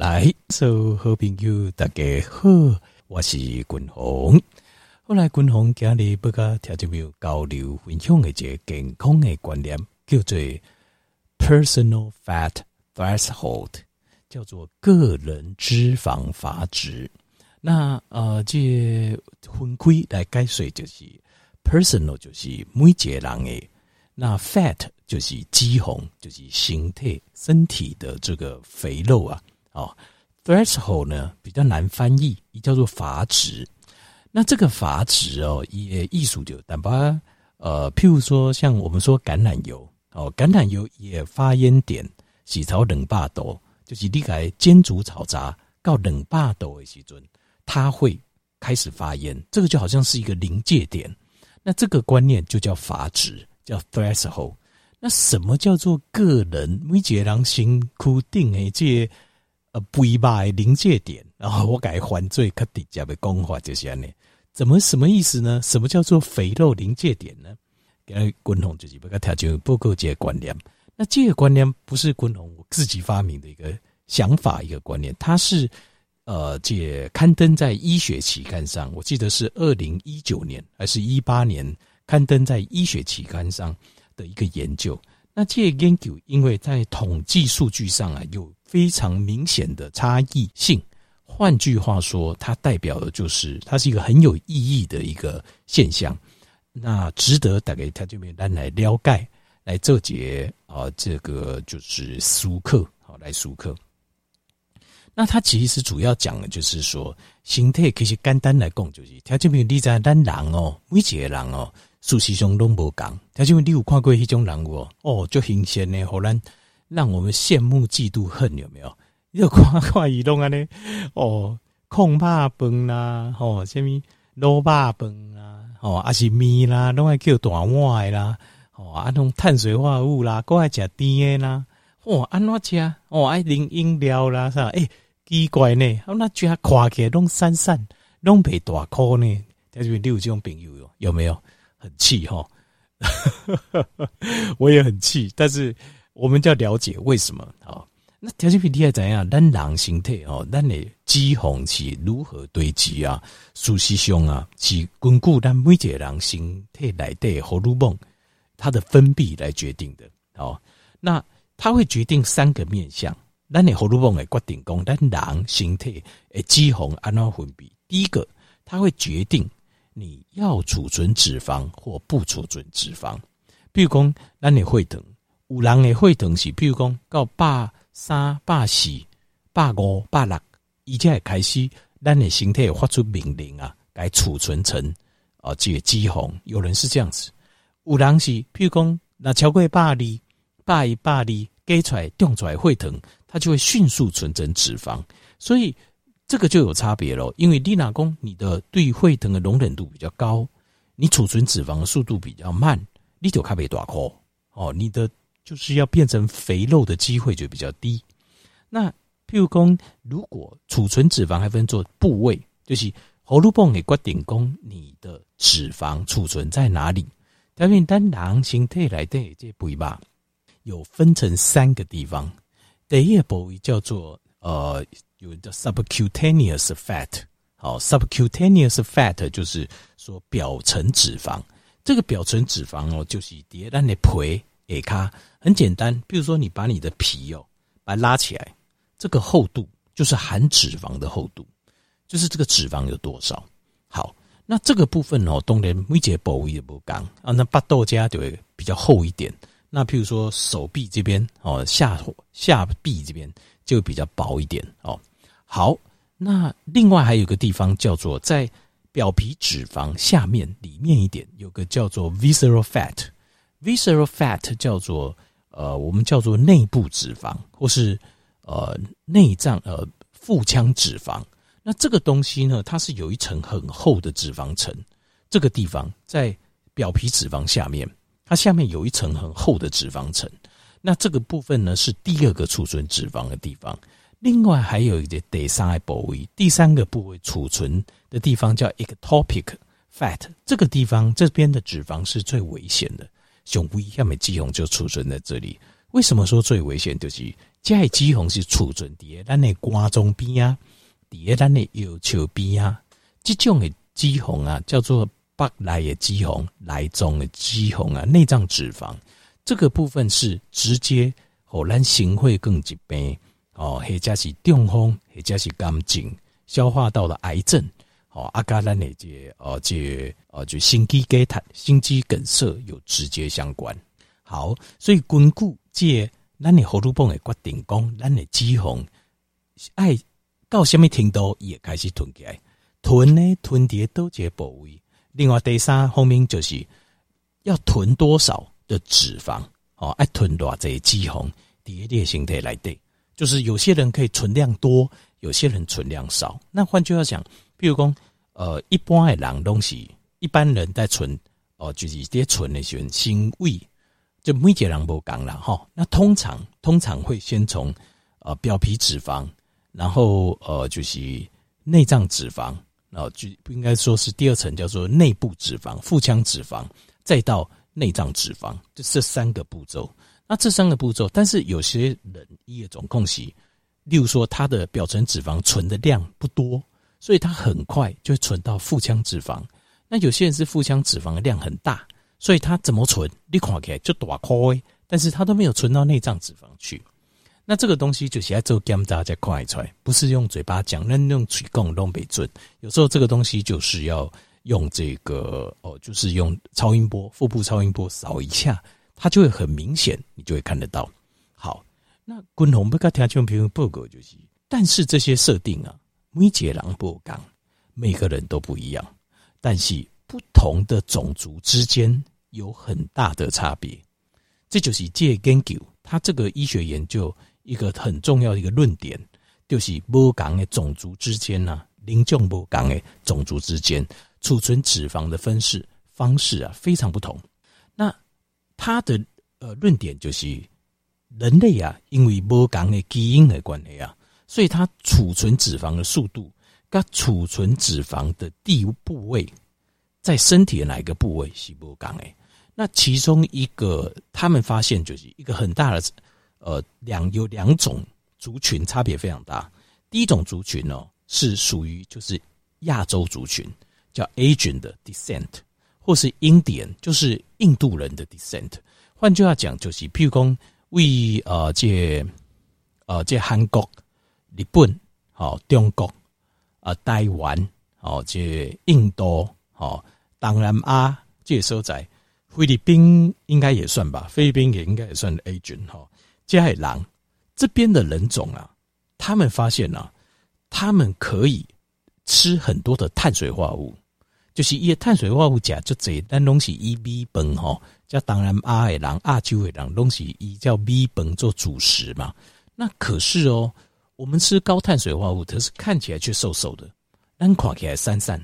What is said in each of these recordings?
来，所有好朋友大家好，我是君鸿。后来君鸿今日不跟听众朋友交流分享的一个健康的观念，叫做 personal fat threshold，叫做个人脂肪阀值。那呃，这分开来解释就是 personal 就是每一个人的，那 fat 就是脂肪，就是形态身体的这个肥肉啊。哦，threshold 呢比较难翻译，也叫做阀值。那这个阀值哦，也艺术就但把呃，譬如说像我们说橄榄油哦，橄榄油也发烟点洗炒冷霸豆，就是你来煎煮炒炸到冷霸豆的时阵。它会开始发烟，这个就好像是一个临界点。那这个观念就叫阀值，叫 threshold。那什么叫做个人每个人辛苦定诶这呃不一般的临界点？然后我改犯罪可底下的讲法就是安尼，怎么什么意思呢？什么叫做肥肉临界点呢？给滚筒就是不个条件不够这个观念。那这个观念不是滚筒我自己发明的一个想法，一个观念，它是。呃，这刊登在医学期刊上，我记得是二零一九年还是一八年刊登在医学期刊上的一个研究。那这个研究因为在统计数据上啊有非常明显的差异性，换句话说，它代表的就是它是一个很有意义的一个现象。那值得大家他这边来了解，来这节啊，这个就是书课好来书课。那它其实主要讲的就是说，形态其实简单来讲就是，他这边你在咱人哦，每一个人哦，事实上拢无共。他这边你有看过迄种人物哦，就新鲜呢，好咱让我们羡慕嫉妒恨有没有？你 就看看伊拢安尼哦，控肉饭啦，吼，什么卤肉饭啦，吼，还是面啦，拢爱叫大碗的啦，吼，啊，种碳水化合物啦，搁爱食甜的啦。哦，安怎吃？哦，爱啉饮料啦，是吧？诶，奇怪呢，那居然看起来拢散散，拢袂大颗呢。在这边有这种朋友有有没有？很气哈，我也很气。但是我们就要了解为什么啊？那条件比例怎样？咱人形态哦，咱的脂肪是如何堆积啊？熟悉胸啊，是根据咱每一个人形态内的荷尔蒙，它的分泌来决定的。哦，那。它会决定三个面向，咱的荷尔蒙会决定讲，咱人形态诶脂肪安怎分泌。第一个，它会决定你要储存脂肪或不储存脂肪。比如讲，咱的血糖，有人的血糖是，比如讲到百三、百四、百五、百六，伊才会开始，咱的身体发出命令啊，该储存成啊这个脂肪。有人是这样子，有人是，譬如讲那超过百二。大一大力给出来，掉出来会疼，它就会迅速存成脂肪，所以这个就有差别喽。因为你若讲你的对会疼的容忍度比较高，你储存脂肪的速度比较慢，你就卡被大颗哦，你的就是要变成肥肉的机会就比较低。那譬如讲，如果储存脂肪还分做部位，就是荷尔蒙给决定讲你的脂肪储存在哪里，因为单囊形态来的这部位吧。有分成三个地方，第一部位叫做呃，有叫 subcutaneous fat，好，subcutaneous fat 就是说表层脂肪。这个表层脂肪哦，就是叠在你皮诶，卡很简单，比如说你把你的皮哦，把它拉起来，这个厚度就是含脂肪的厚度，就是这个脂肪有多少。好，那这个部分哦，当然每一个部位也不讲啊，那巴豆家就会比较厚一点。那譬如说手臂这边哦，下下臂这边就比较薄一点哦。好，那另外还有一个地方叫做在表皮脂肪下面里面一点，有个叫做 visceral fat Visceral fat 叫做呃，我们叫做内部脂肪或是呃内脏呃腹腔脂肪。那这个东西呢，它是有一层很厚的脂肪层，这个地方在表皮脂肪下面。它下面有一层很厚的脂肪层，那这个部分呢是第二个储存脂肪的地方。另外还有一个第三个部位，第三个部位储存的地方叫 ectopic fat，这个地方这边的脂肪是最危险的，胸部下面肌红就储存在这里。为什么说最危险？就是这些脂肪是储存在咱的肝脏边啊，在咱的腰鞘边啊，这种的脂肪啊，叫做腹内的脂肪，内脏的脂肪啊，内脏脂肪，这个部分是直接让咱心血管疾病哦，或者是中风，或者是肝症、消化道的癌症，哦，阿加咱的这哦这哦就心肌梗塞、心肌梗塞有直接相关。好，所以根据这。咱的荷尔蒙会决定讲，咱的脂肪爱到什么程度也开始囤起来，囤呢囤叠都这部位。另外第三方面就是要囤多少的脂肪哦，爱囤多少这脂肪，叠列形态来对，就是有些人可以存量多，有些人存量少。那换句话讲，比如讲，呃，一般的人东西，一般人在存哦，就是这些存的是心胃。就每个人不讲了哈，那通常通常会先从呃表皮脂肪，然后呃就是内脏脂肪，然后就不应该说是第二层叫做内部脂肪、腹腔脂肪，再到内脏脂肪，就这三个步骤。那这三个步骤，但是有些人一种共性，例如说他的表层脂肪存的量不多，所以他很快就会存到腹腔脂肪。那有些人是腹腔脂肪的量很大。所以它怎么存？你看起来就大块，但是它都没有存到内脏脂肪去。那这个东西就是要做检查再看出来，不是用嘴巴讲，那用嘴讲都没准。有时候这个东西就是要用这个哦，就是用超音波、腹部超音波扫一下，它就会很明显，你就会看得到。好，那滚红不跟听众朋友报告就是，但是这些设定啊，每个人不讲，每个人都不一样，但是不同的种族之间。有很大的差别，这就是这个研究，他这个医学研究一个很重要的一个论点，就是不同的种族之间呢，零种不同的种族之间储存脂肪的分式方式啊非常不同。那他的呃论点就是，人类啊，因为不同的基因的关系啊，所以它储存脂肪的速度跟储存脂肪的地部位，在身体的哪一个部位是不同的。那其中一个，他们发现就是一个很大的，呃，两有两种族群差别非常大。第一种族群呢，是属于就是亚洲族群，叫 Asian 的 descent，或是 Indian，就是印度人的 descent。换句话讲，就是譬如讲为呃这呃这韩国、日本、好中国、啊台湾、好这印度、好东南亚这所在。菲律宾应该也算吧，菲律宾也应该也算 Asian 哈。加海狼这边的人种啊，他们发现啊，他们可以吃很多的碳水化合物，就是一些碳水化合物钾就这但东西以米饭哈，叫当然阿海狼、亚洲的狼东西以叫米饭做主食嘛。那可是哦，我们吃高碳水化合物，可是看起来却瘦瘦的，但看起来散散。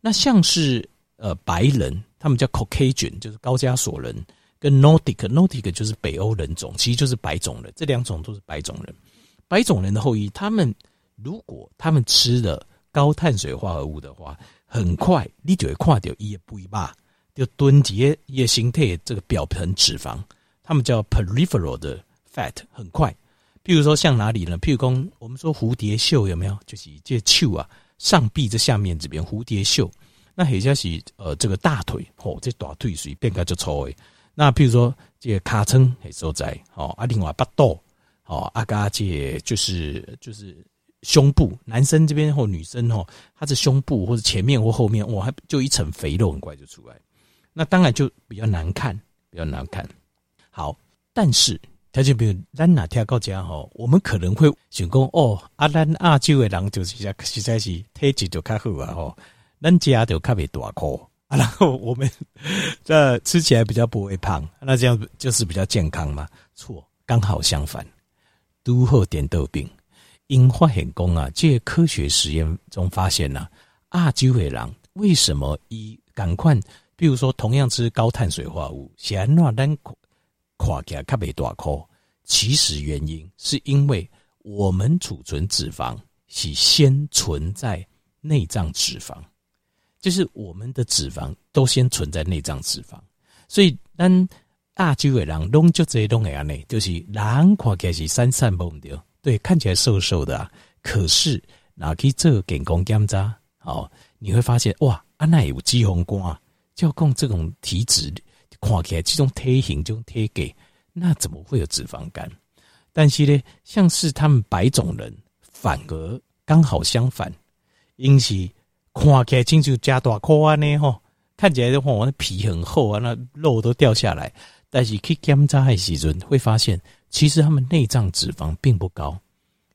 那像是呃白人。他们叫 Caucasian，就是高加索人，跟 Nordic，Nordic 就是北欧人种，其实就是白种人。这两种都是白种人。白种人的后裔，他们如果他们吃了高碳水化合物的话，很快你就会看到一不一把就囤积一形态这个表层脂肪，他们叫 peripheral 的 fat，很快。譬如说像哪里呢？譬如说我们说蝴蝶袖有没有？就是这袖啊，上臂这下面这边蝴蝶袖。那或者是呃，这个大腿哦，这大腿水变个就粗诶。那譬如说这个尻川还所在哦，啊，另外腹肚哦，啊加这就是就是胸部，男生这边或女生哦，他是胸部或者前面或后面，哇，还就一层肥肉很快就出来。那当然就比较难看，比较难看。好，但是他就比如咱哪天告家吼，我们可能会想讲哦，啊咱亚洲的人就是实在是体质就较好啊吼。咱家就特别大颗啊，然后我们这吃起来比较不会胖，那这样就是比较健康嘛？错，刚好相反。都后点豆病，因发现工啊，这科学实验中发现呢、啊，亚洲的人为什么一赶快，比如说同样吃高碳水化合物，显然咱垮起来较袂大颗，其实原因是因为我们储存脂肪是先存在内脏脂肪。就是我们的脂肪都先存在内脏脂肪，所以当亚洲的人拢就这拢会安尼，就是人看起来是散散不掉，对，看起来瘦瘦的啊。可是拿去做健康检查，哦，你会发现哇，啊那有脂肪肝，就讲这种体脂看起来这种体型这种体格，那怎么会有脂肪肝？但是呢，像是他们白种人，反而刚好相反，因此看起来亲像加大块安呢吼，看起来的话，我那皮很厚啊，那肉都掉下来。但是去检查的时阵，会发现其实他们内脏脂肪并不高，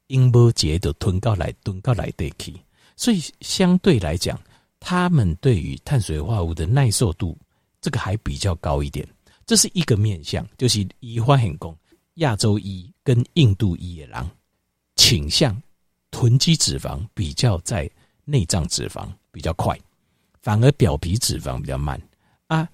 因不节的吞到来吞到来得去，所以相对来讲，他们对于碳水化合物的耐受度，这个还比较高一点。这是一个面向，就是移花很工亚洲裔跟印度裔的人倾向囤积脂肪比较在内脏脂肪比较快，反而表皮脂肪比较慢啊，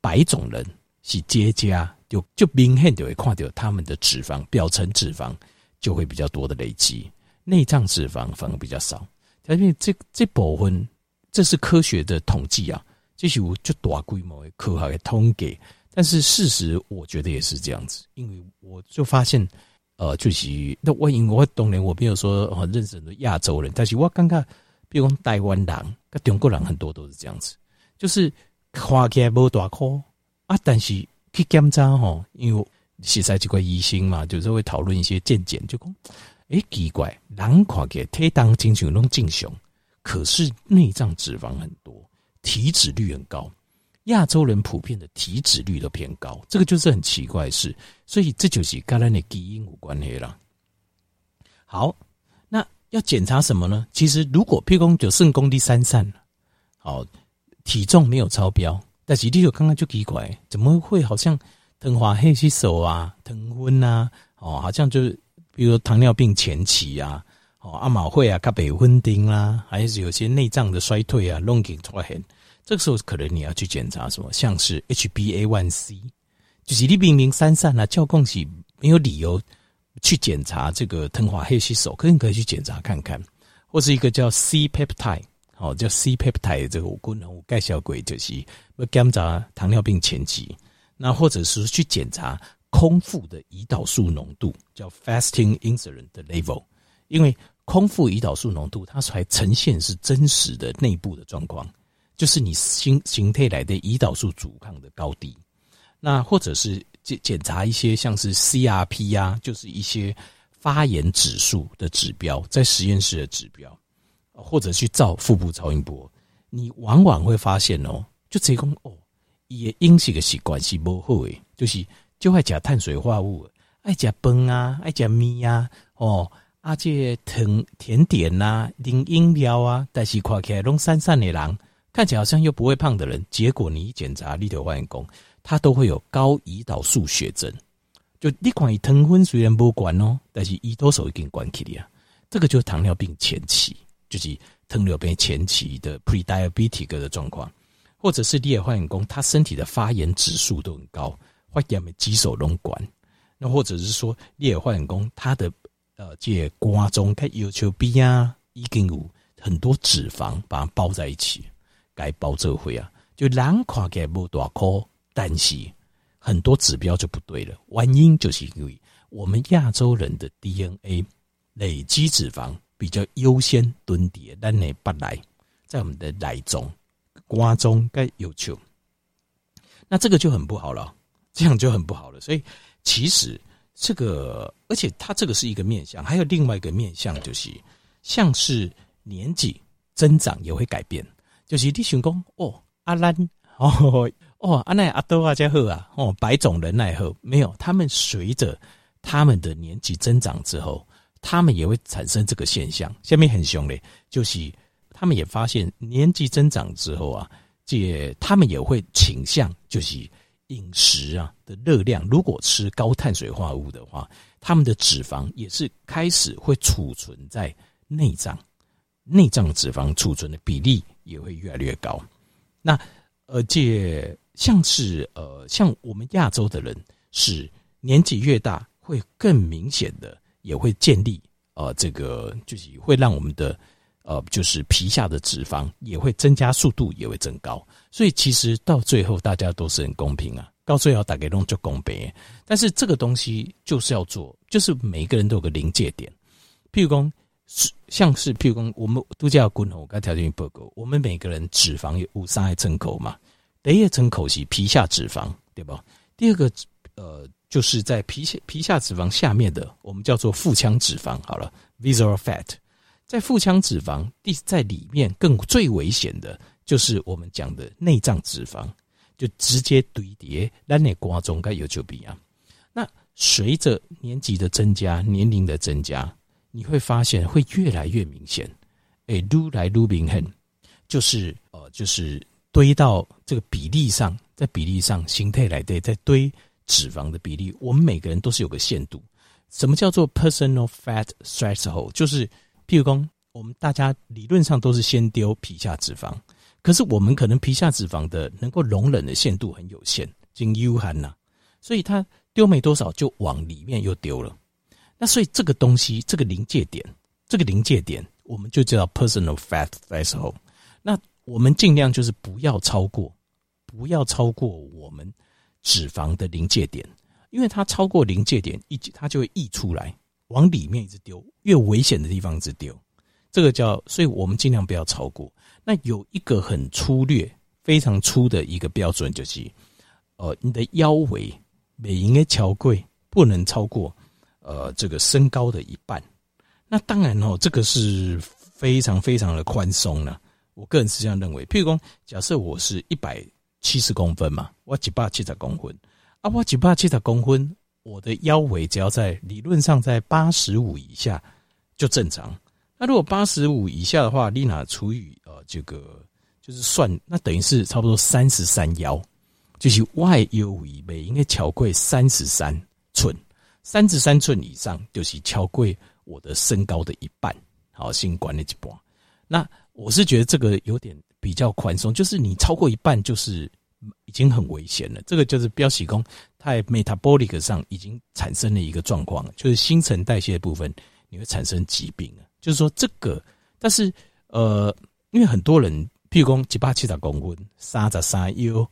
白种人。是结痂，就就明显就会看到他们的脂肪表层脂肪就会比较多的累积，内脏脂肪反而比较少。因为这这部分这是科学的统计啊，这是有就大规模的科学的统计。但是事实我觉得也是这样子，因为我就发现，呃，就是那我因为我当年我没有说很认识很多亚洲人，但是我刚刚比如讲台湾人跟中国人很多都是这样子，就是看起来无大颗。啊，但是去检查吼，因为实在这个医生嘛，就是会讨论一些见解，就讲，诶，奇怪，人看起来体重经常拢正常，可是内脏脂肪很多，体脂率很高，亚洲人普遍的体脂率都偏高，这个就是很奇怪的事，所以这就是跟咱的基因有关系啦。好，那要检查什么呢？其实如果譬如讲就肾功第三散，好，体重没有超标。但是你就刚刚就奇怪，怎么会好像糖化黑吸手啊、疼昏啊，哦，好像就是比如糖尿病前期啊，哦，阿马会啊、卡贝昏丁啦，还是有些内脏的衰退啊、龙经出现，这个时候可能你要去检查什么，像是 HbA1c，就是你明明三散啊，叫共是没有理由去检查这个糖化黑吸手，可以可以去检查看看，或是一个叫 C peptide。哦，叫 C peptide 这个功能，我介绍过就是要检查糖尿病前期，那或者是去检查空腹的胰岛素浓度，叫 fasting insulin 的 level，因为空腹胰岛素浓度它才呈现是真实的内部的状况，就是你形形态来的胰岛素阻抗的高低，那或者是检检查一些像是 CRP 啊，就是一些发炎指数的指标，在实验室的指标。或者去照腹部超音波，你往往会发现哦，就这种哦，也因是个习惯是不好诶，就是就爱吃碳水化合物，爱吃饭啊，爱吃米啊，哦，啊这甜甜点呐、啊，饮饮料啊，但是看起来拢散散的人，看起来好像又不会胖的人，结果你一检查，你就发现讲，他都会有高胰岛素血症。就你看伊糖分虽然不管哦，但是胰岛素已经管起了啊，这个就是糖尿病前期。就是糖尿病前期的 pre-diabetic 的状况，或者是你也发现说他身体的发炎指数都很高，发炎的肌手拢管，那或者是说你也发现说他的呃这瓜中他有求必啊，已经有很多脂肪把它包在一起，该包这回啊，就人看起来不大颗，但是很多指标就不对了，原因就是因为我们亚洲人的 DNA 累积脂肪。比较优先蹲点，但你不来，在我们的奶中、瓜中该有求，那这个就很不好了，这样就很不好了。所以其实这个，而且它这个是一个面向，还有另外一个面向，就是像是年纪增长也会改变。就是你想讲哦，阿兰哦哦，阿奈阿多阿加赫啊，哦，白种人奈赫没有，他们随着他们的年纪增长之后。他们也会产生这个现象，下面很凶嘞，就是他们也发现年纪增长之后啊，这他们也会倾向就是饮食啊的热量，如果吃高碳水化合物的话，他们的脂肪也是开始会储存在内脏，内脏脂肪储存的比例也会越来越高。那而且像是呃，像我们亚洲的人是年纪越大会更明显的。也会建立，呃，这个就是会让我们的，呃，就是皮下的脂肪也会增加，速度也会增高。所以其实到最后大家都是很公平啊，到最后大概弄就公平。但是这个东西就是要做，就是每一个人都有个临界点。譬如说，像是譬如说，我们度假滚我刚条件报告，我们每个人脂肪有五三层口嘛，第一层口是皮下脂肪，对吧？第二个呃，就是在皮下皮下脂肪下面的，我们叫做腹腔脂肪。好了，visceral fat，在腹腔脂肪第在里面更最危险的，就是我们讲的内脏脂肪。就直接堆叠，让你瓜中该有就不一样。那随着年纪的增加，年龄的增加，你会发现会越来越明显。哎，撸来撸明显，就是呃，就是堆到这个比例上，在比例上形态来对，在堆脂肪的比例，我们每个人都是有个限度。什么叫做 personal fat threshold？就是譬如说，我们大家理论上都是先丢皮下脂肪。可是我们可能皮下脂肪的能够容忍的限度很有限，经 U 含呐，所以它丢没多少就往里面又丢了。那所以这个东西，这个临界点，这个临界点，我们就叫 personal fat threshold。那我们尽量就是不要超过，不要超过我们脂肪的临界点，因为它超过临界点，一它就会溢出来，往里面一直丢，越危险的地方一直丢。这个叫，所以我们尽量不要超过。那有一个很粗略、非常粗的一个标准，就是，呃，你的腰围每应该桥柜，不能超过，呃，这个身高的一半。那当然哦，这个是非常非常的宽松了。我个人是这样认为。譬如说，假设我是一百七十公分嘛，我一百七十公分啊，我一百七十公分，我的腰围只要在理论上在八十五以下就正常。那如果八十五以下的话，丽娜除以这个就是算，那等于是差不多三十三腰，就是外腰围每应该超过三十三寸，三十三寸以上就是超过我的身高的一半。好，先管那几波。那我是觉得这个有点比较宽松，就是你超过一半就是已经很危险了。这个就是标喜功在 metabolic 上已经产生了一个状况，就是新陈代谢部分你会产生疾病。就是说这个，但是呃，因为很多人，譬如讲七八七十公分，三十三腰，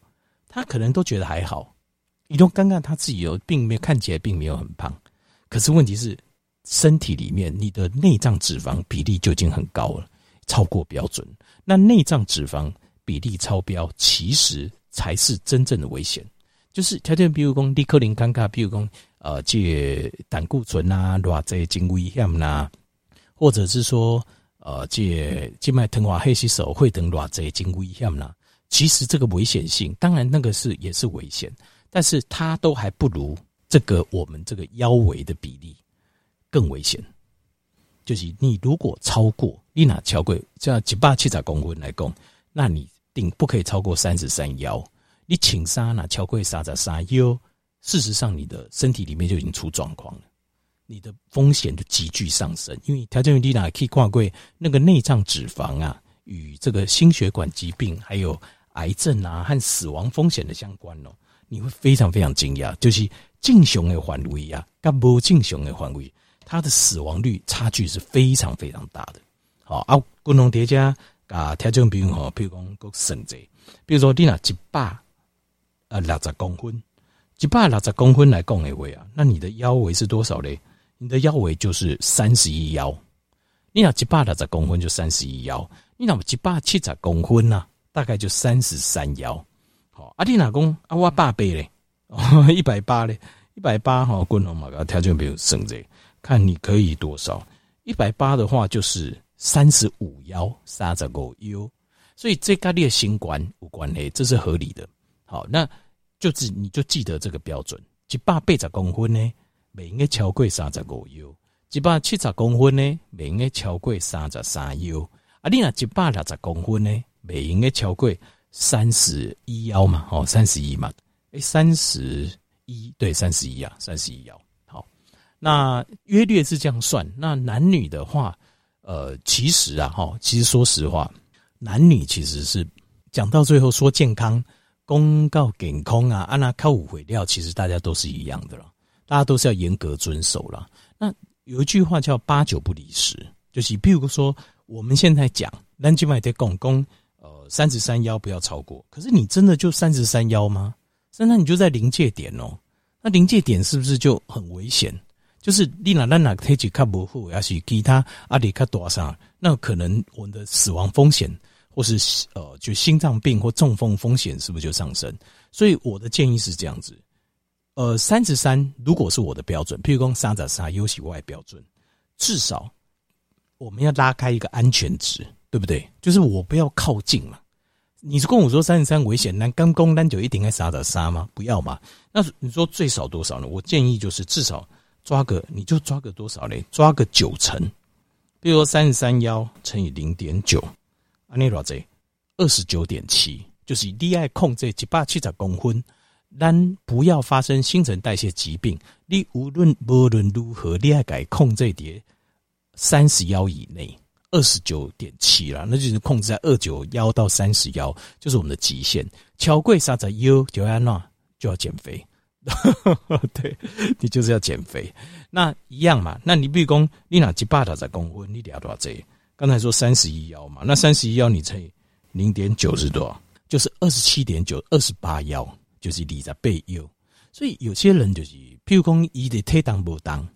他可能都觉得还好，你都刚刚他自己有，并没有看起来并没有很胖，可是问题是身体里面你的内脏脂肪比例就已经很高了，超过标准。那内脏脂肪比例超标，其实才是真正的危险。就是条件，比如说，你可能尴尬，比如说，呃，这胆固醇啊，偌这真危险呐。或者是说，呃，这静脉糖化黑吸手会等偌这经危险呢？其实这个危险性，当然那个是也是危险，但是它都还不如这个我们这个腰围的比例更危险。就是你如果超过，你拿超过像一百七十公分来讲，那你定不可以超过三十三腰。你请杀拿超过三十三腰，事实上你的身体里面就已经出状况了。你的风险就急剧上升，因为条件低呢，可以挂柜那个内脏脂肪啊，与这个心血管疾病、还有癌症啊和死亡风险的相关哦，你会非常非常惊讶，就是正常的范围啊，跟不正常的范围，它的死亡率差距是非常非常大的。好啊，共同叠加啊，条件比如哈，比如讲个省者，比如说你那一百呃六十公分，一百六十公分来讲的话啊，那你的腰围是多少嘞？你的腰围就是三十一腰，你要一百六十公分就三十一腰，你那么一百七十公分呢，大概就三十三腰。好，阿弟老公啊，我八倍嘞，一百八嘞，一百八哈，滚龙马个条件没有省这，看你可以多少。一百八的话就是三十五腰，三十五腰，所以这跟你的心管无关系，这是合理的。好，那就是你就记得这个标准，一百八十公分呢。每应该超过三十五腰，一百七十公分呢，每应该超过三十三腰。啊，你那一百六十公分呢，每应该超过三十一腰嘛？哦，三十一嘛？诶，三十一对，三十一啊，三十一腰。好，那约略是这样算。那男女的话，呃，其实啊，哈，其实说实话，男女其实是讲到最后说健康，公告健康啊，按那靠五回料，其实大家都是一样的了。大家都是要严格遵守了。那有一句话叫“八九不离十”，就是比如说我们现在讲“南京买的公公”，呃，三十三幺不要超过。可是你真的就三十三幺吗？那你就在临界点哦。那临界点是不是就很危险？就是你哪哪哪体质卡不好，要是其他阿里卡多少，那可能我们的死亡风险，或是呃，就心脏病或中风风险，是不是就上升？所以我的建议是这样子，呃，三十三如果是我的标准，譬如说三十三优喜外标准，至少我们要拉开一个安全值，对不对？就是我不要靠近嘛。你是跟我说三十三危险，那刚公单就一定该杀的杀吗？不要嘛。那你说最少多少呢？我建议就是至少抓个，你就抓个多少嘞？抓个九成，比如说三十三幺乘以零点九，安尼多少？二十九点七，就是你爱控制一百七十公分，但不要发生新陈代谢疾病。你无论无论如何，你爱改控制在三十幺以内。二十九点七了，那就是控制在二九幺到三十幺，就是我们的极限。超过三十幺就要那就要减肥，对，你就是要减肥。那一样嘛，那你比如说你拿几百大在公分，你得要多少这？刚才说三十一幺嘛，那三十一幺你乘以零点九是多少？就是二十七点九，二十八幺就是你在背幺。所以有些人就是，譬如讲，你的推当不当。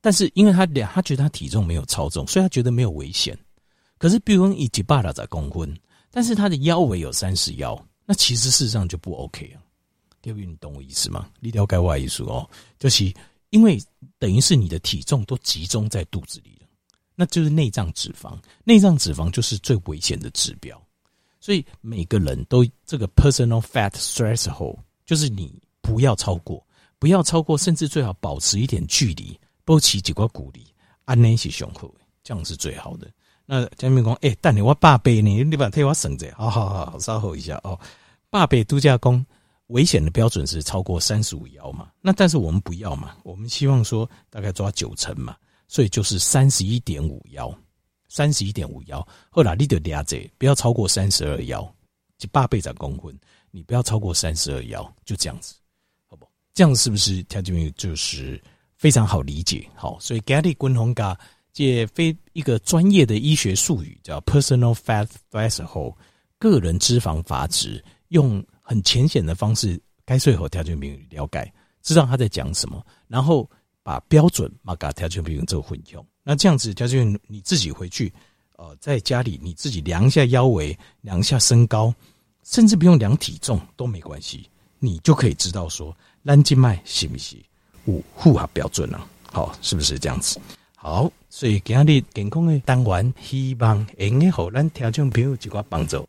但是因为他两，他觉得他体重没有超重，所以他觉得没有危险。可是，比如说以及巴达在公分，但是他的腰围有三十腰，那其实事实上就不 OK 啊。第二，你懂我意思吗？你了解我意思哦，就是因为等于是你的体重都集中在肚子里了，那就是内脏脂肪，内脏脂肪就是最危险的指标。所以每个人都这个 personal fat threshold，就是你不要超过，不要超过，甚至最好保持一点距离。保持几个鼓励，安内是雄厚，这样是最好的。那江明讲，哎、欸，但你我八倍呢，你把替我省着，好好好，稍后一下哦。八倍度假宫危险的标准是超过三十五腰嘛？那但是我们不要嘛，我们希望说大概抓九成嘛，所以就是三十一点五腰，三十一点五幺。后来你得俩者不要超过三十二幺，就八倍在公分，你不要超过三十二幺，就这样子，好不？这样是不是条件就是？非常好理解，好，所以 Getty 滚红嘎借非一个专业的医学术语叫 personal fat threshold，个人脂肪阀值，用很浅显的方式，该睡后条件病了解，知道他在讲什么，然后把标准马嘎条件病做混用，那这样子就是你自己回去，呃，在家里你自己量一下腰围，量一下身高，甚至不用量体重都没关系，你就可以知道说咱静脉行不行。五护合标准了，好，是不是这样子？好，所以今日健康的单元，希望能够让咱听众朋友一个帮助。